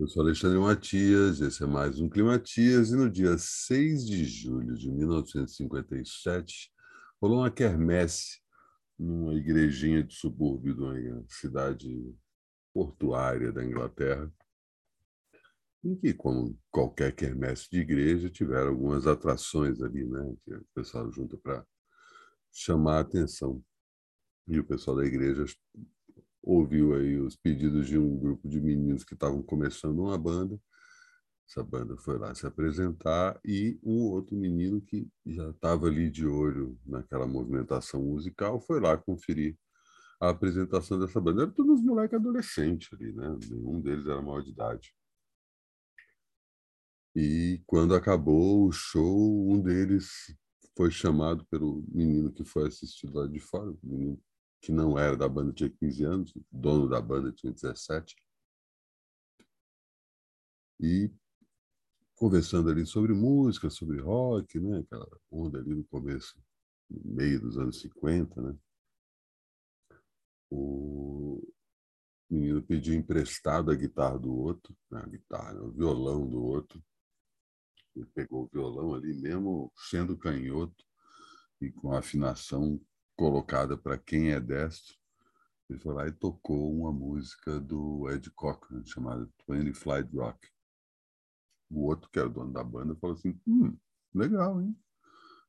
Eu sou Alexandre Matias, esse é mais um Climatias, e no dia 6 de julho de 1957 rolou uma quermesse numa igrejinha de subúrbio de uma cidade portuária da Inglaterra, em que, como qualquer quermesse de igreja, tiveram algumas atrações ali, né, que o pessoal junta para chamar a atenção. E o pessoal da igreja ouviu aí os pedidos de um grupo de meninos que estavam começando uma banda. Essa banda foi lá se apresentar e um outro menino que já estava ali de olho naquela movimentação musical foi lá conferir a apresentação dessa banda. Eram todos moleques adolescentes ali, né? Nenhum deles era maior de idade. E quando acabou o show, um deles foi chamado pelo menino que foi assistido lá de fora, o menino que não era da banda, tinha 15 anos, o dono da banda tinha 17. E conversando ali sobre música, sobre rock, né? aquela onda ali no começo, no meio dos anos 50, né? O menino pediu emprestado a guitarra do outro, né? a guitarra, o violão do outro. Ele pegou o violão ali mesmo, sendo canhoto e com afinação colocada para quem é destro. Ele foi lá e tocou uma música do Ed Cochran, chamada Twenty Flight Rock. O outro, que era o dono da banda, falou assim: hum, legal, hein?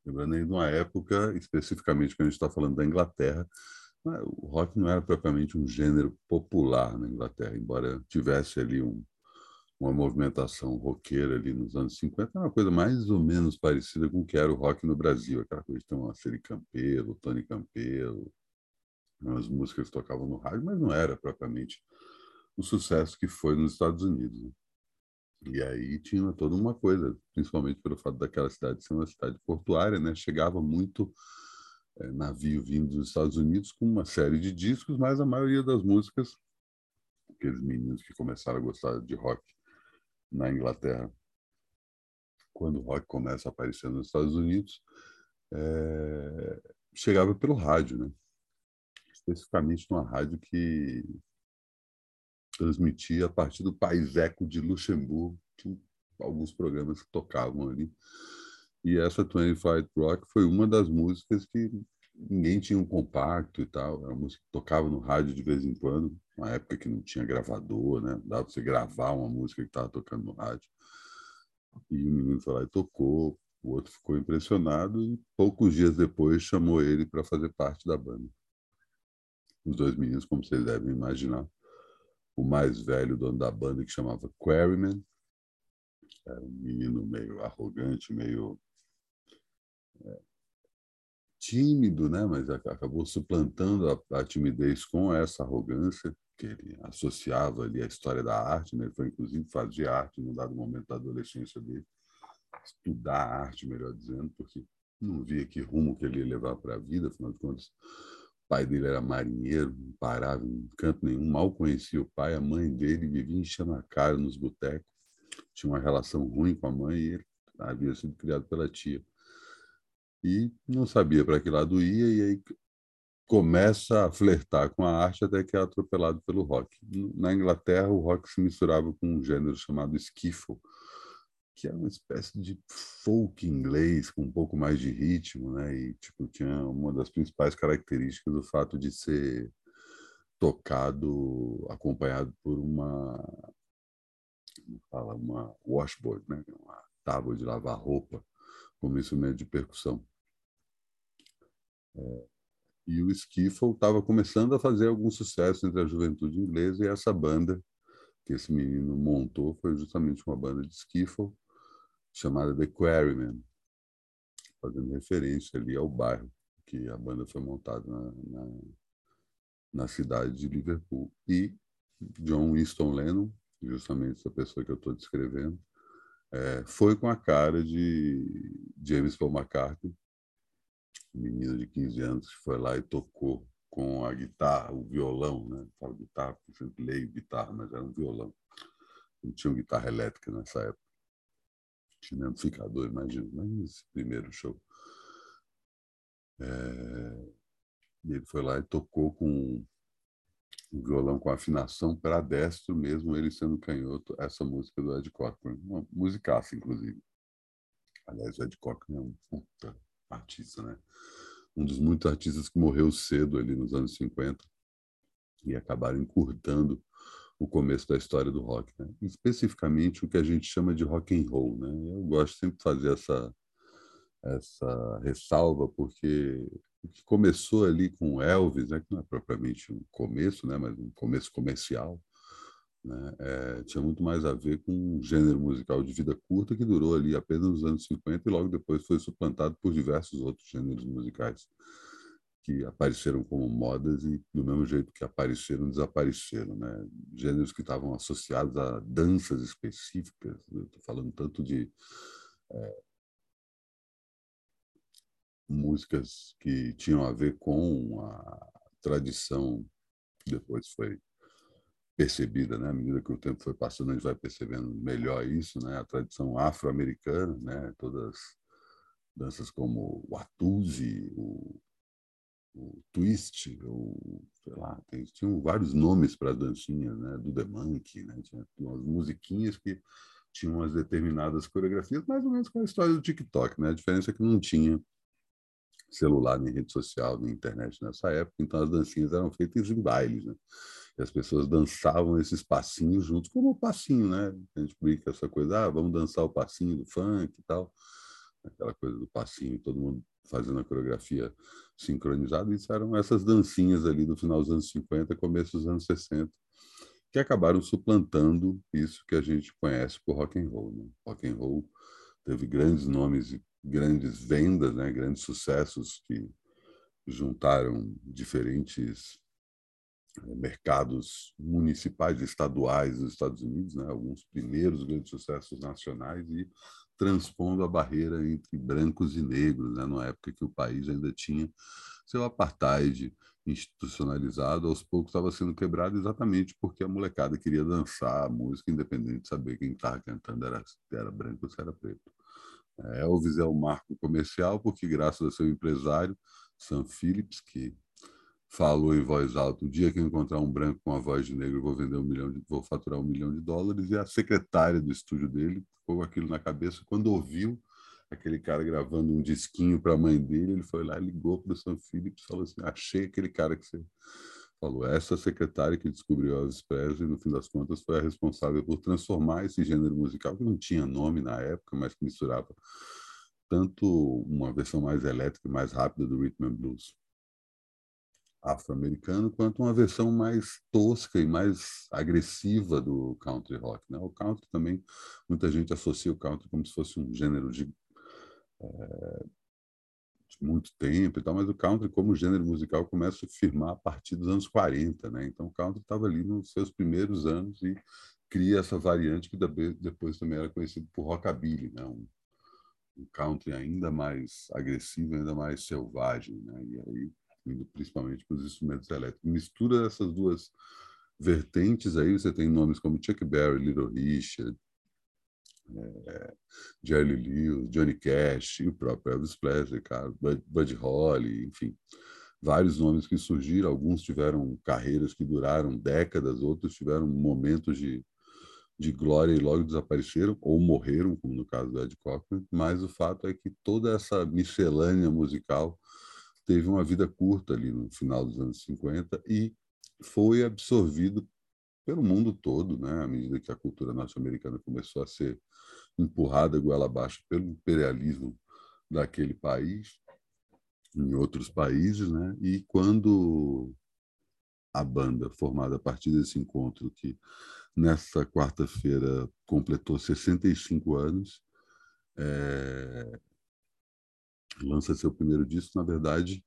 Lembrando aí de uma época, especificamente quando a gente está falando da Inglaterra, o rock não era propriamente um gênero popular na Inglaterra, embora tivesse ali um, uma movimentação roqueira ali nos anos 50, era uma coisa mais ou menos parecida com o que era o rock no Brasil, aquela coisa de ter uma Seri Campelo, Tony Campelo, umas músicas que tocavam no rádio, mas não era propriamente o sucesso que foi nos Estados Unidos. Né? E aí tinha toda uma coisa, principalmente pelo fato daquela cidade ser uma cidade portuária, né? chegava muito é, navio vindo dos Estados Unidos com uma série de discos, mas a maioria das músicas, aqueles meninos que começaram a gostar de rock na Inglaterra, quando o rock começa a aparecer nos Estados Unidos, é, chegava pelo rádio, né? especificamente numa rádio que transmitia a partir do País Eco de Luxemburgo, alguns programas que tocavam ali. E essa 25 Rock foi uma das músicas que ninguém tinha um compacto e tal, era uma música que tocava no rádio de vez em quando, uma época que não tinha gravador, né? Dava para você gravar uma música que estava tocando no rádio. E o menino foi lá e tocou, o outro ficou impressionado e poucos dias depois chamou ele para fazer parte da banda. Os dois meninos, como vocês devem imaginar, o mais velho dono da banda, que chamava Quarryman, era um menino meio arrogante, meio é, tímido, né? mas acabou suplantando a, a, timidez com essa arrogância que ele associava ali à história da arte. Né? Ele foi, inclusive, fazer arte num dado momento da adolescência dele, estudar arte, melhor dizendo, porque não via que rumo que ele ia levar para a vida, afinal de contas, o pai dele era marinheiro, não parava em canto nenhum, mal conhecia o pai, a mãe dele vivia enchendo a cara nos botecos, tinha uma relação ruim com a mãe e ele havia sido criado pela tia e não sabia para que lado ia, e aí começa a flertar com a arte até que é atropelado pelo rock. Na Inglaterra, o rock se misturava com um gênero chamado skiffle, que era uma espécie de folk inglês com um pouco mais de ritmo, né? E tipo tinha uma das principais características do fato de ser tocado acompanhado por uma fala uma washboard, né? Uma tábua de lavar roupa como instrumento de percussão. E o skiffle estava começando a fazer algum sucesso entre a juventude inglesa e essa banda que esse menino montou foi justamente uma banda de skiffle chamada The Quarrymen, fazendo referência ali ao bairro que a banda foi montada na, na, na cidade de Liverpool. E John Winston Lennon, justamente essa pessoa que eu estou descrevendo, é, foi com a cara de James Paul McCartney um menino de 15 anos foi lá e tocou com a guitarra, o violão, né? Falo guitarra, porque sempre leio guitarra, mas era um violão. Não tinha guitarra elétrica nessa época. Tinha amplificador, imagina. Imagina esse primeiro show. É... E ele foi lá e tocou com um violão com afinação para destro, mesmo ele sendo canhoto, essa música do Ed Cochran, uma musicaça, inclusive. Aliás, o Ed Cochran é um puta artista, né? Um dos muitos artistas que morreu cedo ali nos anos 50 e acabaram encurtando o começo da história do rock, né? especificamente o que a gente chama de rock and roll. Né? Eu gosto sempre de fazer essa essa ressalva porque o que começou ali com Elvis, né, que não é propriamente um começo, né, mas um começo comercial, né, é, tinha muito mais a ver com um gênero musical de vida curta que durou ali apenas nos anos 50 e logo depois foi suplantado por diversos outros gêneros musicais que apareceram como modas e do mesmo jeito que apareceram desapareceram, né? Gêneros que estavam associados a danças específicas. Estou falando tanto de é, músicas que tinham a ver com a tradição que depois foi percebida, né? À medida que o tempo foi passando, a gente vai percebendo melhor isso, né? A tradição afro-americana, né? Todas danças como o atuzi, o o twist, ou sei lá, tem, tinham vários nomes para as dancinhas, né? Do The Monkey, né? Tinha umas musiquinhas que tinham umas determinadas coreografias, mais ou menos com a história do TikTok, né? A diferença é que não tinha celular, nem rede social, nem internet nessa época, então as dancinhas eram feitas em bailes, né? E as pessoas dançavam esses passinhos juntos, como o passinho, né? A gente brinca essa coisa, ah, vamos dançar o passinho do funk e tal, aquela coisa do passinho, todo mundo fazendo a coreografia sincronizada, isso eram essas dancinhas ali do final dos anos 50, começo dos anos 60, que acabaram suplantando isso que a gente conhece por rock and roll. Né? Rock and roll teve grandes nomes e grandes vendas, né? grandes sucessos que juntaram diferentes mercados municipais e estaduais dos Estados Unidos, né? alguns primeiros grandes sucessos nacionais e transpondo a barreira entre brancos e negros, né? numa época que o país ainda tinha seu apartheid institucionalizado, aos poucos estava sendo quebrado exatamente porque a molecada queria dançar a música, independente de saber quem estava cantando era, era branco ou se era preto. É, Elvis é o marco comercial porque, graças a seu empresário, Sam Phillips, que falou em voz alta: o dia que eu encontrar um branco com a voz de negro, vou vender um milhão, de, vou faturar um milhão de dólares. E a secretária do estúdio dele ficou aquilo na cabeça quando ouviu aquele cara gravando um disquinho para a mãe dele. Ele foi lá, ligou para o Sam Phillips, falou assim: achei aquele cara que você falou. Essa secretária que descobriu Elvis Presley, no fim das contas, foi a responsável por transformar esse gênero musical, que não tinha nome na época, mas que misturava tanto uma versão mais elétrica e mais rápida do rhythm and blues afro-americano, quanto uma versão mais tosca e mais agressiva do country rock. Né? O country também, muita gente associa o country como se fosse um gênero de é, muito tempo e tal, mas o country como gênero musical começa a firmar a partir dos anos 40, né? Então o country estava ali nos seus primeiros anos e cria essa variante que depois também era conhecido por rockabilly, né? Um, um country ainda mais agressivo, ainda mais selvagem, né? E aí indo principalmente para os instrumentos elétricos. Mistura essas duas vertentes aí, você tem nomes como Chuck Berry, Little Richard, é, Jerry Lewis, Johnny Cash o próprio Elvis Presley, cara, Bud, Bud Holly, enfim, vários nomes que surgiram. Alguns tiveram carreiras que duraram décadas, outros tiveram momentos de, de glória e logo desapareceram ou morreram, como no caso do Ed Cochran. Mas o fato é que toda essa miscelânea musical teve uma vida curta ali no final dos anos 50 e foi absorvido pelo mundo todo, né? À medida que a cultura norte-americana começou a ser empurrada goela abaixo pelo imperialismo daquele país, em outros países, né? E quando a banda formada a partir desse encontro que nessa quarta-feira completou 65 anos, é, lança seu primeiro disco, na verdade,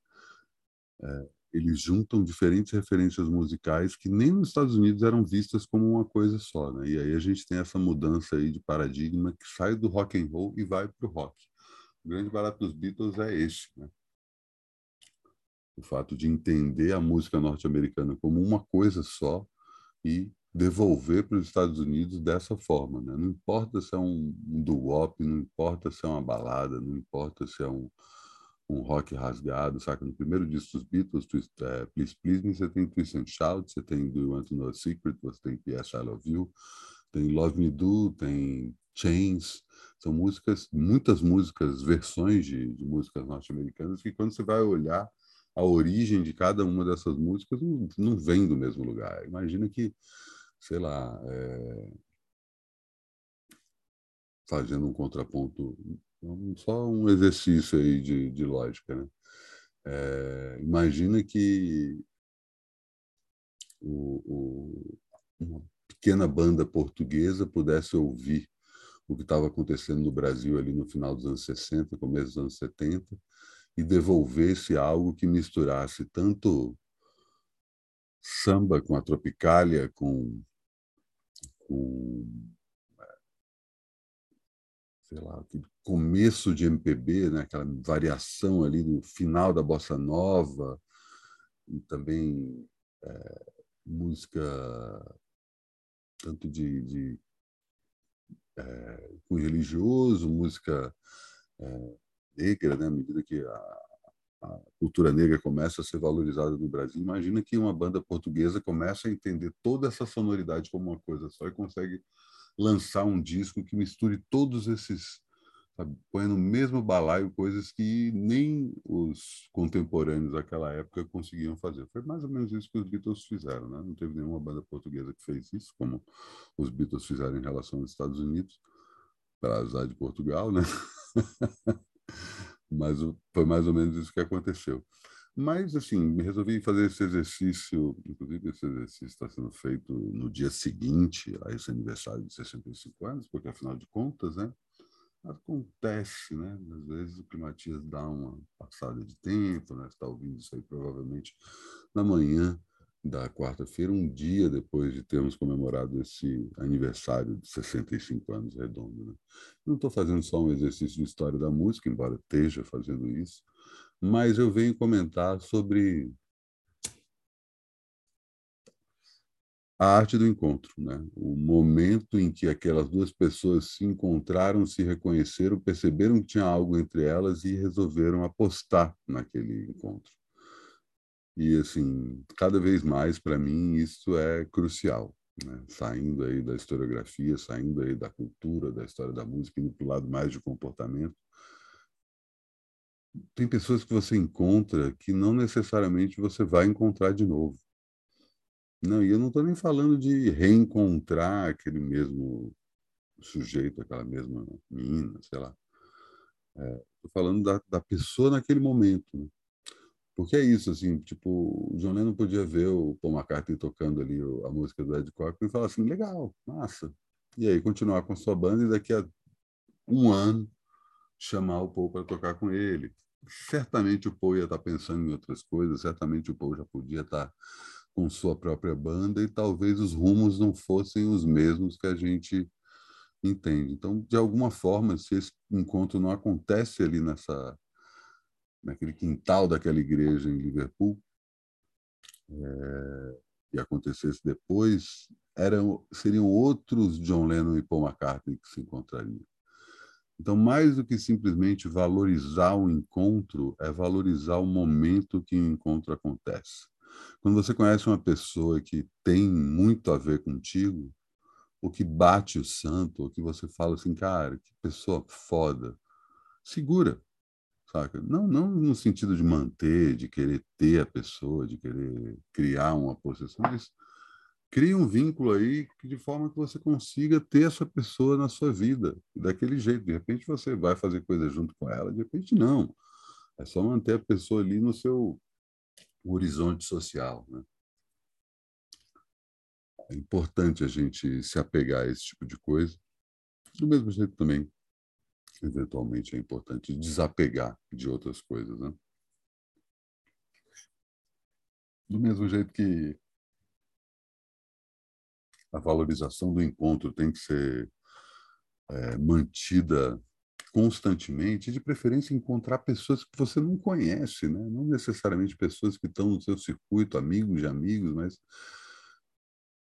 é, eles juntam diferentes referências musicais que nem nos Estados Unidos eram vistas como uma coisa só, né? E aí a gente tem essa mudança aí de paradigma que sai do rock and roll e vai para o rock. O grande barato dos Beatles é esse, né? O fato de entender a música norte-americana como uma coisa só e devolver para os Estados Unidos dessa forma, né? Não importa se é um, um doo-wop, não importa se é uma balada, não importa se é um um rock rasgado, saca? No primeiro disco dos Beatles, twist, é, Please Please Me, você tem Twist and Shout, você tem Do You Want to Know a Secret, você tem P.S. I Love You, tem Love Me Do, tem Chains, são músicas, muitas músicas, versões de, de músicas norte-americanas que quando você vai olhar a origem de cada uma dessas músicas não, não vem do mesmo lugar. Imagina que, sei lá, é... fazendo um contraponto só um exercício aí de, de lógica. Né? É, imagina que o, o, uma pequena banda portuguesa pudesse ouvir o que estava acontecendo no Brasil ali no final dos anos 60, começo dos anos 70, e devolvesse algo que misturasse tanto samba com a tropicália, com, com sei lá, começo de MPB, né? aquela variação ali no final da bossa nova e também é, música tanto de, de é, religioso, música é, negra, né? à medida que a, a cultura negra começa a ser valorizada no Brasil. Imagina que uma banda portuguesa começa a entender toda essa sonoridade como uma coisa só e consegue lançar um disco que misture todos esses sabe? põe no mesmo balaio coisas que nem os contemporâneos daquela época conseguiam fazer. Foi mais ou menos isso que os Beatles fizeram, né? Não teve nenhuma banda portuguesa que fez isso, como os Beatles fizeram em relação aos Estados Unidos, para azar de Portugal, né? Mas foi mais ou menos isso que aconteceu. Mas, assim, resolvi fazer esse exercício, inclusive esse exercício está sendo feito no dia seguinte a esse aniversário de 65 anos, porque, afinal de contas, né, acontece, né? Às vezes o Climatias dá uma passada de tempo, né? Você está ouvindo isso aí provavelmente na manhã da quarta-feira, um dia depois de termos comemorado esse aniversário de 65 anos redondo. Né? Não estou fazendo só um exercício de história da música, embora esteja fazendo isso, mas eu venho comentar sobre a arte do encontro, né? O momento em que aquelas duas pessoas se encontraram, se reconheceram, perceberam que tinha algo entre elas e resolveram apostar naquele encontro. E assim, cada vez mais para mim isso é crucial, né? Saindo aí da historiografia, saindo aí da cultura, da história da música, indo para o lado mais de comportamento. Tem pessoas que você encontra que não necessariamente você vai encontrar de novo não, e eu não estou nem falando de reencontrar aquele mesmo sujeito, aquela mesma menina, sei lá. Estou é, falando da, da pessoa naquele momento. Né? Porque é isso, assim, tipo, o John Lennon podia ver o Paul McCartney tocando ali a música do Ed Cochran e falar assim, legal, massa. E aí continuar com sua banda e daqui a um ano chamar o Paul para tocar com ele. Certamente o Paul ia estar tá pensando em outras coisas, certamente o Paul já podia estar tá com sua própria banda e talvez os rumos não fossem os mesmos que a gente entende. Então, de alguma forma, se esse encontro não acontece ali nessa naquele quintal daquela igreja em Liverpool é, e acontecesse depois, eram seriam outros John Lennon e Paul McCartney que se encontrariam. Então, mais do que simplesmente valorizar o encontro, é valorizar o momento que o encontro acontece. Quando você conhece uma pessoa que tem muito a ver contigo, o que bate o santo, o que você fala assim, cara, que pessoa foda, segura, saca? Não, não no sentido de manter, de querer ter a pessoa, de querer criar uma possessão, mas cria um vínculo aí de forma que você consiga ter essa pessoa na sua vida, daquele jeito. De repente você vai fazer coisa junto com ela, de repente não. É só manter a pessoa ali no seu horizonte social. Né? É importante a gente se apegar a esse tipo de coisa. Do mesmo jeito também, eventualmente, é importante desapegar de outras coisas. Né? Do mesmo jeito que a valorização do encontro tem que ser é, mantida constantemente, de preferência encontrar pessoas que você não conhece, né? não necessariamente pessoas que estão no seu circuito, amigos de amigos, mas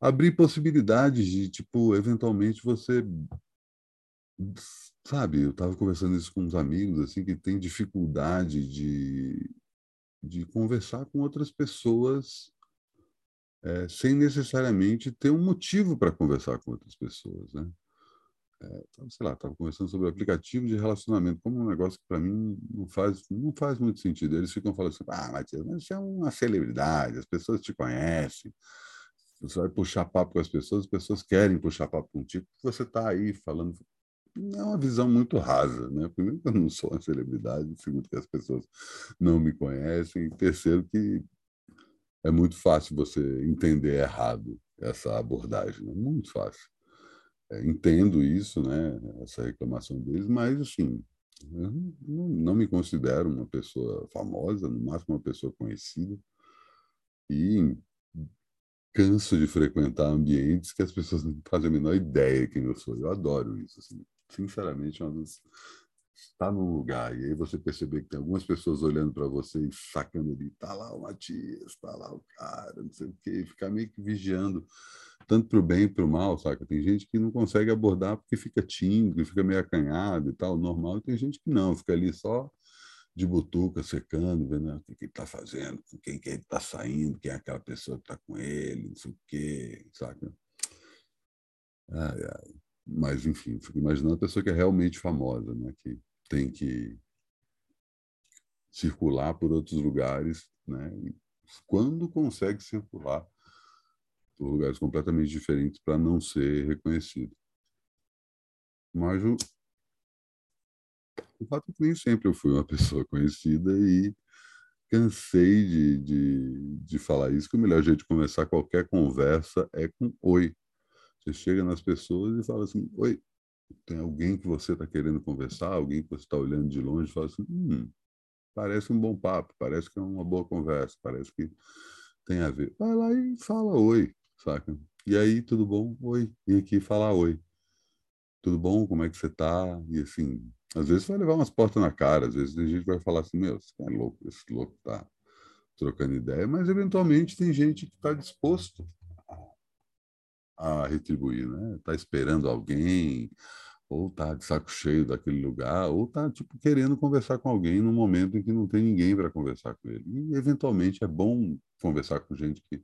abrir possibilidades de, tipo, eventualmente você sabe, eu estava conversando isso com uns amigos assim que tem dificuldade de, de conversar com outras pessoas é, sem necessariamente ter um motivo para conversar com outras pessoas, né? É, sei lá, estava conversando sobre aplicativo de relacionamento, como um negócio que para mim não faz, não faz muito sentido. Eles ficam falando assim, ah, Matias, mas você é uma celebridade, as pessoas te conhecem, você vai puxar papo com as pessoas, as pessoas querem puxar papo contigo, você está aí falando. É uma visão muito rasa, né? Primeiro que eu não sou uma celebridade, segundo que as pessoas não me conhecem, e terceiro que é muito fácil você entender errado essa abordagem, né? muito fácil. É, entendo isso, né, essa reclamação deles, mas assim, eu não, não me considero uma pessoa famosa, no máximo uma pessoa conhecida, e canso de frequentar ambientes que as pessoas não fazem a menor ideia quem eu sou. Eu adoro isso, assim. Sinceramente, é uma das está num lugar e aí você perceber que tem algumas pessoas olhando para você e sacando ali, tá lá o Matias, tá lá o cara, não sei o quê, ficar meio que vigiando, tanto para o bem e para o mal, saca? Tem gente que não consegue abordar porque fica tímido, fica meio acanhado e tal, normal, e tem gente que não, fica ali só de butuca, secando, vendo o que ele está fazendo, com quem que ele está saindo, quem é aquela pessoa que está com ele, não sei o quê, saca? Ai, ai. Mas, enfim, fico imaginando a pessoa que é realmente famosa, né? que tem que circular por outros lugares, né? E quando consegue circular por lugares completamente diferentes para não ser reconhecido. Mas o, o fato é que nem sempre eu fui uma pessoa conhecida e cansei de, de, de falar isso, que o melhor jeito de começar qualquer conversa é com oi. Você chega nas pessoas e fala assim, oi, tem alguém que você está querendo conversar, alguém que você está olhando de longe fala assim, hum, parece um bom papo, parece que é uma boa conversa, parece que tem a ver. Vai lá e fala oi, saca? E aí, tudo bom? Oi. Vem aqui falar oi. Tudo bom? Como é que você está? E assim, às vezes vai levar umas portas na cara, às vezes a gente vai falar assim, meu, você é louco, esse louco tá trocando ideia, mas eventualmente tem gente que está disposto a retribuir, né? Tá esperando alguém, ou tá de saco cheio daquele lugar, ou tá tipo querendo conversar com alguém no momento em que não tem ninguém para conversar com ele. E eventualmente é bom conversar com gente que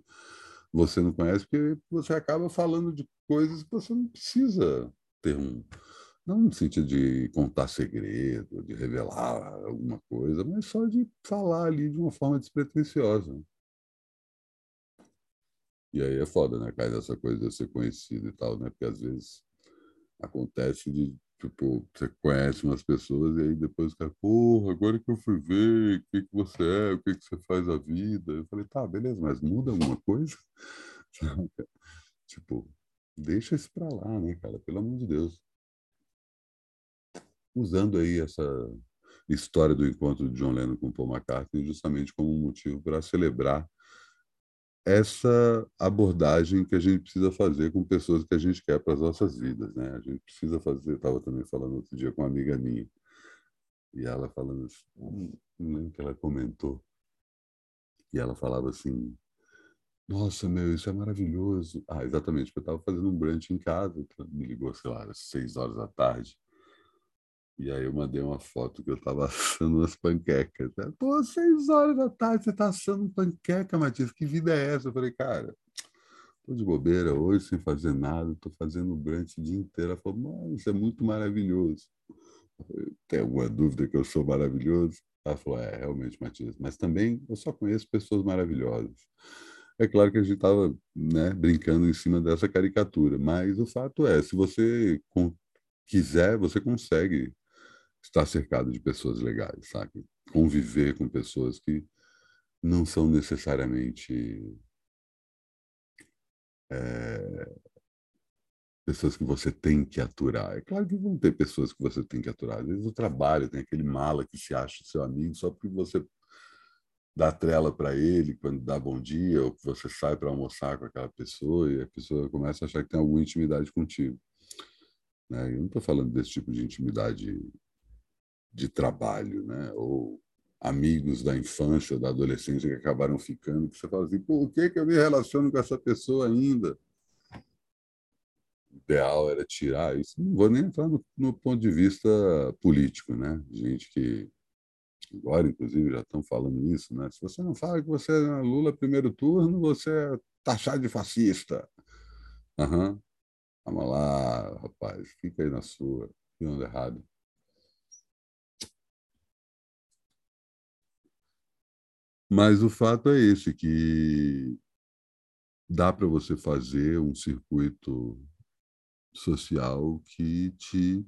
você não conhece, porque você acaba falando de coisas que você não precisa ter um não no sentido de contar segredo, de revelar alguma coisa, mas só de falar ali de uma forma despretensiosa. E aí é foda, né? Cai nessa coisa de ser conhecido e tal, né? Porque às vezes acontece de, tipo, você conhece umas pessoas e aí depois o cara, porra, agora que eu fui ver o que, que você é, o que, que você faz a vida. Eu falei, tá, beleza, mas muda alguma coisa? tipo, deixa isso pra lá, né, cara? Pelo amor de Deus. Usando aí essa história do encontro de John Lennon com Paul McCartney justamente como um motivo para celebrar essa abordagem que a gente precisa fazer com pessoas que a gente quer para as nossas vidas, né? A gente precisa fazer, estava também falando outro dia com uma amiga minha, e ela falando não lembro que ela comentou, e ela falava assim, nossa, meu, isso é maravilhoso. Ah, exatamente, porque eu estava fazendo um brunch em casa, então me ligou, sei lá, às seis horas da tarde, e aí eu mandei uma foto que eu estava assando umas panquecas. Né? Pô, seis horas da tarde você está assando panqueca, Matias. Que vida é essa? Eu falei, cara, tô de bobeira hoje, sem fazer nada, tô fazendo brunch o dia inteiro. Ela falou, mano, isso é muito maravilhoso. Tem alguma dúvida que eu sou maravilhoso? Ela falou, é, realmente, Matias. Mas também eu só conheço pessoas maravilhosas. É claro que a gente estava né, brincando em cima dessa caricatura, mas o fato é, se você quiser, você consegue estar cercado de pessoas legais, sabe? Conviver com pessoas que não são necessariamente é, pessoas que você tem que aturar. É claro que vão ter pessoas que você tem que aturar. Às vezes o trabalho tem aquele mala que se acha seu amigo só porque você dá trela para ele quando dá bom dia ou que você sai para almoçar com aquela pessoa e a pessoa começa a achar que tem alguma intimidade contigo. Né? Eu não estou falando desse tipo de intimidade de trabalho, né? ou amigos da infância, da adolescência que acabaram ficando, que você fala assim, por que, que eu me relaciono com essa pessoa ainda? ideal era tirar isso. Não vou nem entrar no, no ponto de vista político, né? Gente que agora, inclusive, já estão falando isso, né? Se você não fala que você é Lula primeiro turno, você é taxado de fascista. Aham. Vamos lá, rapaz, fica aí na sua, ficando errado. Mas o fato é esse, que dá para você fazer um circuito social que te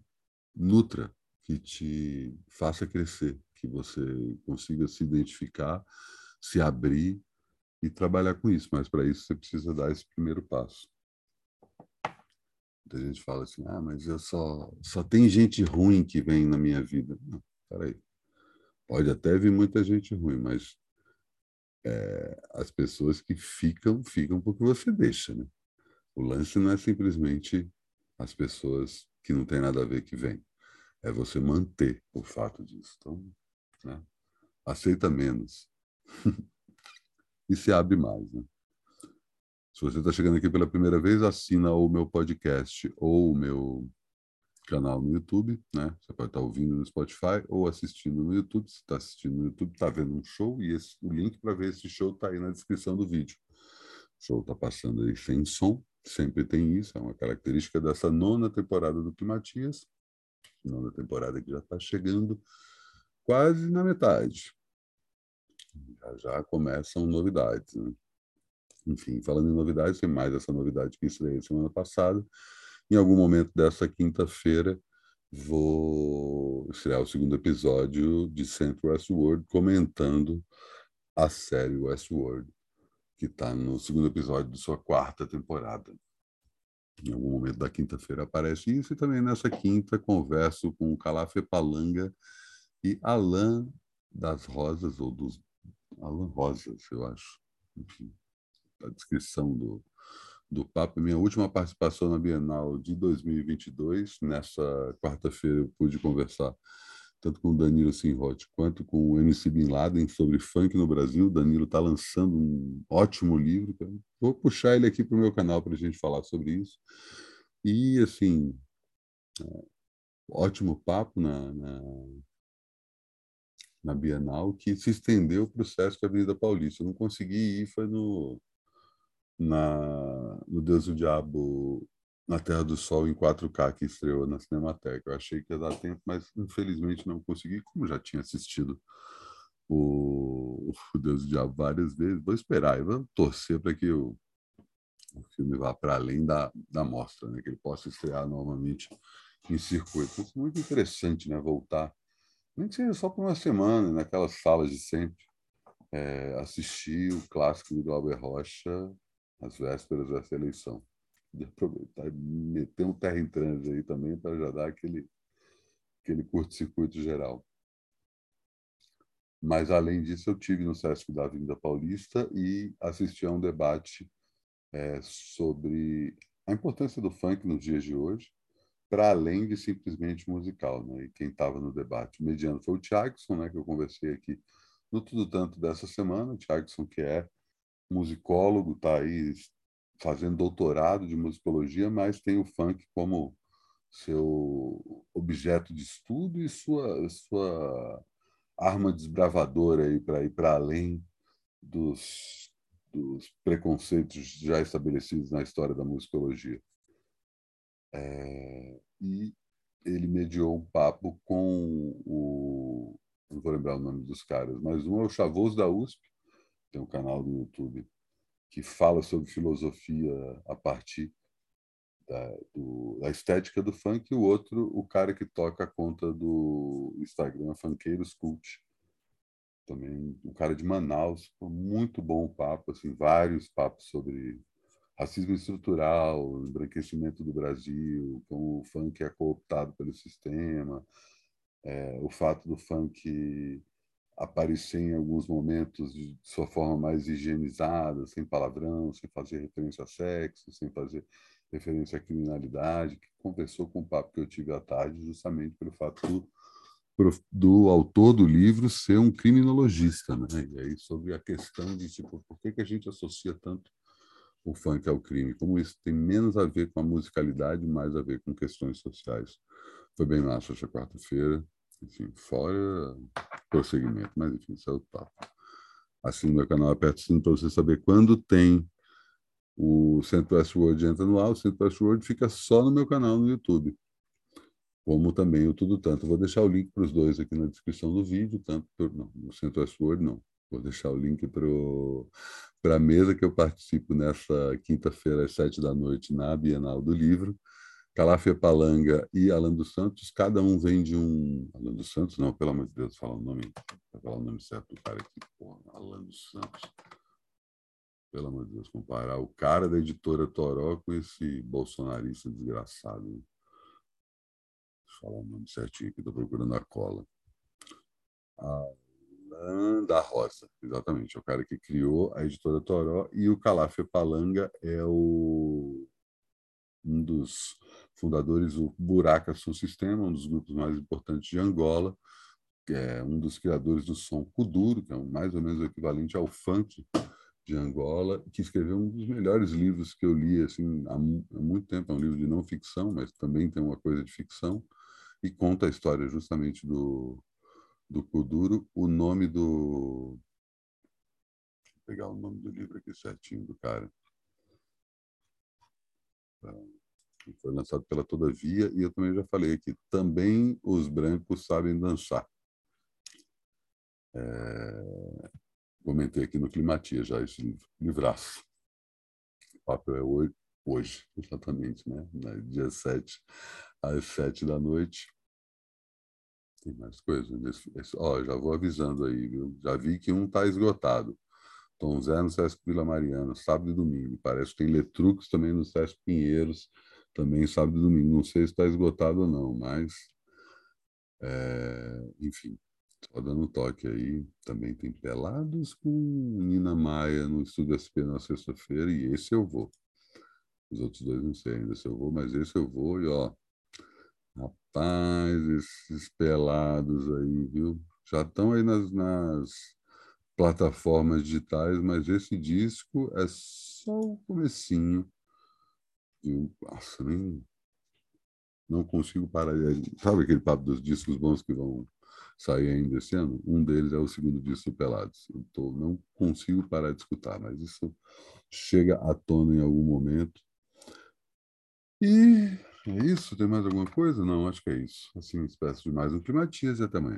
nutra, que te faça crescer, que você consiga se identificar, se abrir e trabalhar com isso. Mas para isso você precisa dar esse primeiro passo. Muita gente fala assim: ah, mas eu só, só tem gente ruim que vem na minha vida. Não, peraí. Pode até vir muita gente ruim, mas é, as pessoas que ficam, ficam porque você deixa. Né? O lance não é simplesmente as pessoas que não tem nada a ver que vêm. É você manter o fato disso. Então, né? aceita menos. e se abre mais. Né? Se você está chegando aqui pela primeira vez, assina o meu podcast ou o meu canal no YouTube, né? Você pode estar ouvindo no Spotify ou assistindo no YouTube. Se está assistindo no YouTube, está vendo um show e esse, o link para ver esse show está aí na descrição do vídeo. O show está passando aí sem som, sempre tem isso, é uma característica dessa nona temporada do Climatias, nona temporada que já está chegando quase na metade. Já, já começam novidades, né? Enfim, falando em novidades, tem mais essa novidade que estreia semana passada, em algum momento dessa quinta-feira, vou estrear o segundo episódio de Central Westworld, comentando a série Westworld, que está no segundo episódio de sua quarta temporada. Em algum momento da quinta-feira aparece isso, e também nessa quinta converso com Calafé Palanga e Alain das Rosas, ou dos Alan Rosas, eu acho. Enfim, a descrição do, do papo. Minha última participação na Bienal de 2022. Nessa quarta-feira eu pude conversar tanto com o Danilo Sinrotti quanto com o MC Bin Laden sobre funk no Brasil. O Danilo está lançando um ótimo livro. Vou puxar ele aqui para o meu canal para a gente falar sobre isso. E, assim, é, ótimo papo na, na, na Bienal, que se estendeu para o Sesc Avenida Paulista. Eu não consegui ir, foi no, na, no Deus e o Diabo na Terra do Sol em 4K que estreou na Cinemateca. Eu achei que ia dar tempo, mas infelizmente não consegui, como já tinha assistido o, o Deus e o Diabo várias vezes. Vou esperar e vou torcer para que o, o filme vá para além da, da mostra, né? que ele possa estrear novamente em circuito. É muito interessante né? voltar, nem que seja só por uma semana, naquelas salas de sempre. É, assistir o clássico do Glauber Rocha às vésperas dessa eleição. E aproveitar e meter um terra em transe aí também para já dar aquele, aquele curto-circuito geral. Mas, além disso, eu tive no Sesc da Avenida Paulista e assisti a um debate é, sobre a importância do funk nos dias de hoje, para além de simplesmente musical. Né? E quem estava no debate mediano foi o Tiagson, né, que eu conversei aqui no Tudo Tanto dessa semana. O Tiagson, que é musicólogo, está aí fazendo doutorado de musicologia, mas tem o funk como seu objeto de estudo e sua sua arma desbravadora aí para ir para além dos, dos preconceitos já estabelecidos na história da musicologia. É, e ele mediou um papo com o não vou lembrar o nome dos caras, mas um é o Chavoso da USP, tem um canal no YouTube que fala sobre filosofia a partir da, do, da estética do funk, e o outro, o cara que toca a conta do Instagram, Funkeiros Cult. Também um cara de Manaus, muito bom o papo, assim, vários papos sobre racismo estrutural, embranquecimento do Brasil, como o funk é cooptado pelo sistema, é, o fato do funk aparecer em alguns momentos de sua forma mais higienizada, sem palavrão, sem fazer referência a sexo, sem fazer referência à criminalidade, que conversou com o papo que eu tive à tarde, justamente pelo fato do, do autor do livro ser um criminologista, né? E aí sobre a questão de tipo, por que, que a gente associa tanto o funk é o crime. Como isso tem menos a ver com a musicalidade, mais a ver com questões sociais. Foi bem massa essa quarta-feira. Enfim, fora prosseguimento, mas enfim, isso é o papo. Assine meu canal, aperte o sino para você saber quando tem o Centro-West World entra no ar, o Centro-West World fica só no meu canal no YouTube. Como também o Tudo Tanto. Vou deixar o link para os dois aqui na descrição do vídeo, tanto por, não, no Centro-West World não. Vou deixar o link para a mesa que eu participo nessa quinta-feira às sete da noite na Bienal do Livro. Calafia Palanga e Alan dos Santos, cada um vem de um. Alan dos Santos, não, pelo amor de Deus, fala o nome, falar o nome certo do cara aqui, porra, Alan dos Santos. Pelo amor de Deus, comparar o cara da editora Toró com esse bolsonarista desgraçado. Deixa eu falar o nome certinho aqui, estou procurando a cola. Alan da Rosa, exatamente, é o cara que criou a editora Toró, e o Calafia Palanga é o um dos fundadores do Buraca Sul Sistema, um dos grupos mais importantes de Angola, que é um dos criadores do som Kuduro, que é mais ou menos o equivalente ao funk de Angola, que escreveu um dos melhores livros que eu li assim há, muito tempo, é um livro de não ficção, mas também tem uma coisa de ficção, e conta a história justamente do, do Kuduro. O nome do... Vou pegar o nome do livro aqui certinho do cara. Foi lançado pela Todavia, e eu também já falei aqui, também os brancos sabem dançar. É... Comentei aqui no Climatia já esse livro, livraço. O papel é hoje, hoje exatamente, né? dia 7 às 7 da noite. Tem mais coisas? Ó, já vou avisando aí, viu? Já vi que um está esgotado. Tom Zé no Sesc Vila Mariana, sábado e domingo. Parece que tem Letrux também no Sesc Pinheiros, também sábado e domingo. Não sei se está esgotado ou não, mas, é, enfim, só dando toque aí. Também tem Pelados com Nina Maia no Estúdio SP na sexta-feira, e esse eu vou. Os outros dois não sei ainda se eu vou, mas esse eu vou, e ó, rapaz, esses pelados aí, viu? Já estão aí nas, nas plataformas digitais, mas esse disco é só o comecinho. Eu, nossa, nem, não consigo parar. Sabe aquele papo dos discos bons que vão sair ainda esse ano? Um deles é o segundo disco Pelados. Eu tô, não consigo parar de escutar, mas isso chega à tona em algum momento. E é isso? Tem mais alguma coisa? Não, acho que é isso. Assim, espécie de mais um Climatias e até amanhã.